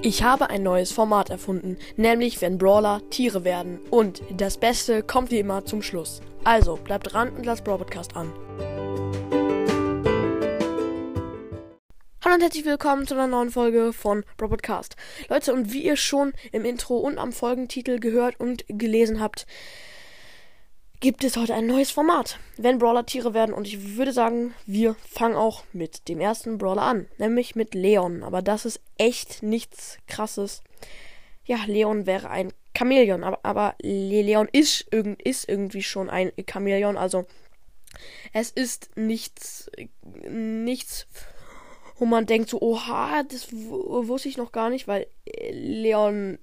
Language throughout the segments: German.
Ich habe ein neues Format erfunden, nämlich wenn Brawler Tiere werden. Und das Beste kommt wie immer zum Schluss. Also bleibt dran und lasst Brawl Podcast an. Hallo und herzlich willkommen zu einer neuen Folge von Brawl Podcast. Leute, und wie ihr schon im Intro und am Folgentitel gehört und gelesen habt, gibt es heute ein neues Format, wenn Brawler Tiere werden. Und ich würde sagen, wir fangen auch mit dem ersten Brawler an, nämlich mit Leon. Aber das ist echt nichts Krasses. Ja, Leon wäre ein Chamäleon, aber, aber Leon ist, ist irgendwie schon ein Chamäleon. Also es ist nichts, nichts, wo man denkt so, oha, das wusste ich noch gar nicht, weil Leon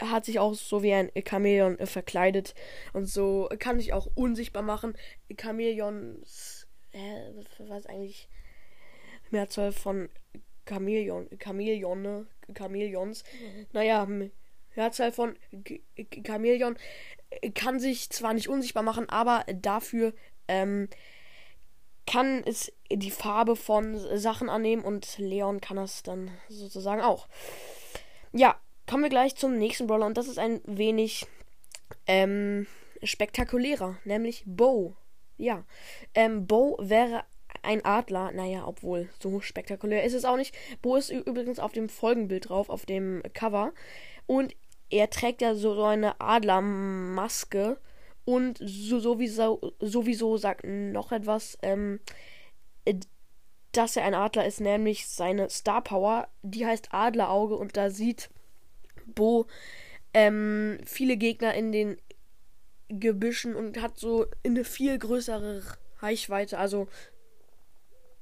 hat sich auch so wie ein Chamäleon äh, verkleidet und so kann sich auch unsichtbar machen. Chamäleons, äh, was eigentlich Mehrzahl von Chamäleon, Chamäleone, Chamäleons. Naja, Mehrzahl von Chamäleon äh, kann sich zwar nicht unsichtbar machen, aber dafür ähm, kann es die Farbe von Sachen annehmen und Leon kann das dann sozusagen auch. Ja, Kommen wir gleich zum nächsten Brawler und das ist ein wenig ähm, spektakulärer, nämlich Bo. Ja, ähm, Bo wäre ein Adler. Naja, obwohl so spektakulär ist es auch nicht. Bo ist übrigens auf dem Folgenbild drauf, auf dem Cover. Und er trägt ja so, eine Adlermaske. Und so, sowieso, sowieso sagt noch etwas, ähm, dass er ein Adler ist, nämlich seine Star Power. Die heißt Adlerauge und da sieht Bo ähm, viele Gegner in den Gebüschen und hat so eine viel größere Reichweite. Also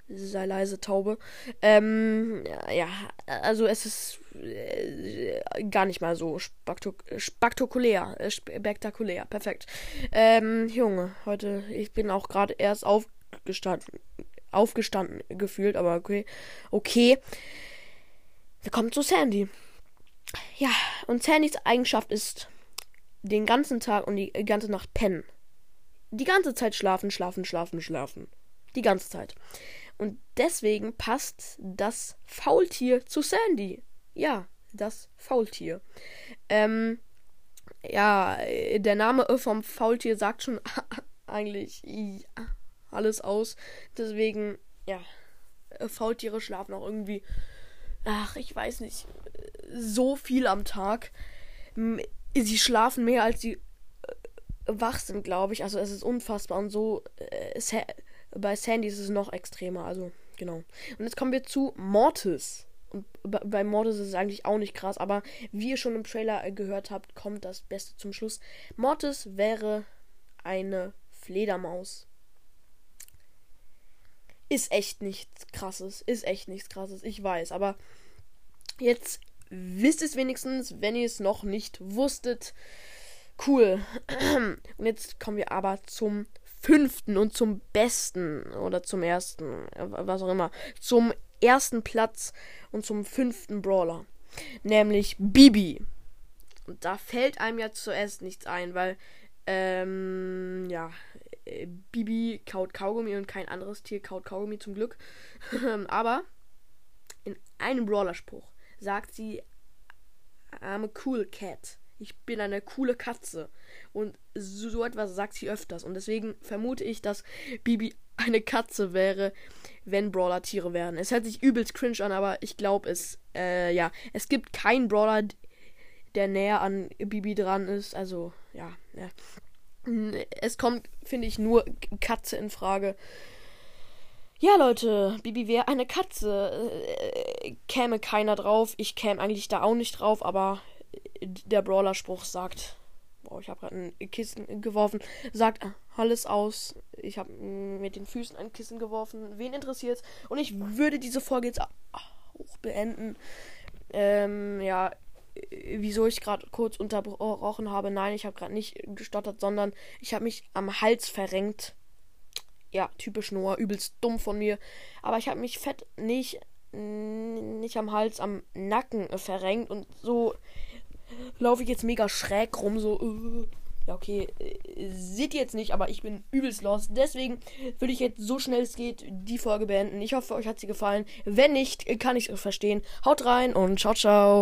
sei leise, Taube. Ähm, ja, also es ist äh, gar nicht mal so spektakulär. Äh, spektakulär, perfekt. Ähm, Junge, heute, ich bin auch gerade erst aufgestanden, aufgestanden gefühlt, aber okay. Okay. Kommen zu Sandy. Ja, und Sandys Eigenschaft ist den ganzen Tag und die ganze Nacht pennen. Die ganze Zeit schlafen, schlafen, schlafen, schlafen. Die ganze Zeit. Und deswegen passt das Faultier zu Sandy. Ja, das Faultier. Ähm, ja, der Name vom Faultier sagt schon eigentlich alles aus. Deswegen, ja, Faultiere schlafen auch irgendwie. Ach, ich weiß nicht so viel am Tag. Sie schlafen mehr als sie äh, wach sind, glaube ich. Also es ist unfassbar und so äh, bei Sandy ist es noch extremer. Also genau. Und jetzt kommen wir zu Mortis. Und bei Mortis ist es eigentlich auch nicht krass, aber wie ihr schon im Trailer äh, gehört habt, kommt das Beste zum Schluss. Mortis wäre eine Fledermaus. Ist echt nichts krasses. Ist echt nichts krasses. Ich weiß, aber jetzt wisst es wenigstens, wenn ihr es noch nicht wusstet. Cool. Und jetzt kommen wir aber zum fünften und zum besten oder zum ersten, was auch immer, zum ersten Platz und zum fünften Brawler, nämlich Bibi. Und da fällt einem ja zuerst nichts ein, weil ähm, ja, Bibi kaut Kaugummi und kein anderes Tier kaut Kaugummi zum Glück. Aber in einem Brawler-Spruch sagt sie, I'm a cool cat. Ich bin eine coole Katze. Und so, so etwas sagt sie öfters. Und deswegen vermute ich, dass Bibi eine Katze wäre, wenn Brawler Tiere wären. Es hört sich übelst cringe an, aber ich glaube es. Äh, ja, es gibt keinen Brawler, der näher an Bibi dran ist. Also, ja. ja. Es kommt, finde ich, nur Katze in Frage. Ja, Leute, Bibi wäre eine Katze. Äh, käme keiner drauf. Ich käme eigentlich da auch nicht drauf, aber der Brawler-Spruch sagt. Boah, ich habe gerade ein Kissen geworfen. Sagt alles aus. Ich habe mit den Füßen ein Kissen geworfen. Wen interessiert's? Und ich würde diese Folge jetzt auch beenden. Ähm, ja, wieso ich gerade kurz unterbrochen habe. Nein, ich habe gerade nicht gestottert, sondern ich habe mich am Hals verrenkt ja, typisch Noah, übelst dumm von mir. Aber ich habe mich fett nicht, nicht am Hals, am Nacken verrenkt und so laufe ich jetzt mega schräg rum, so. Uh, ja, okay, äh, seht ihr jetzt nicht, aber ich bin übelst lost. Deswegen würde ich jetzt so schnell es geht die Folge beenden. Ich hoffe, euch hat sie gefallen. Wenn nicht, kann ich es verstehen. Haut rein und ciao, ciao.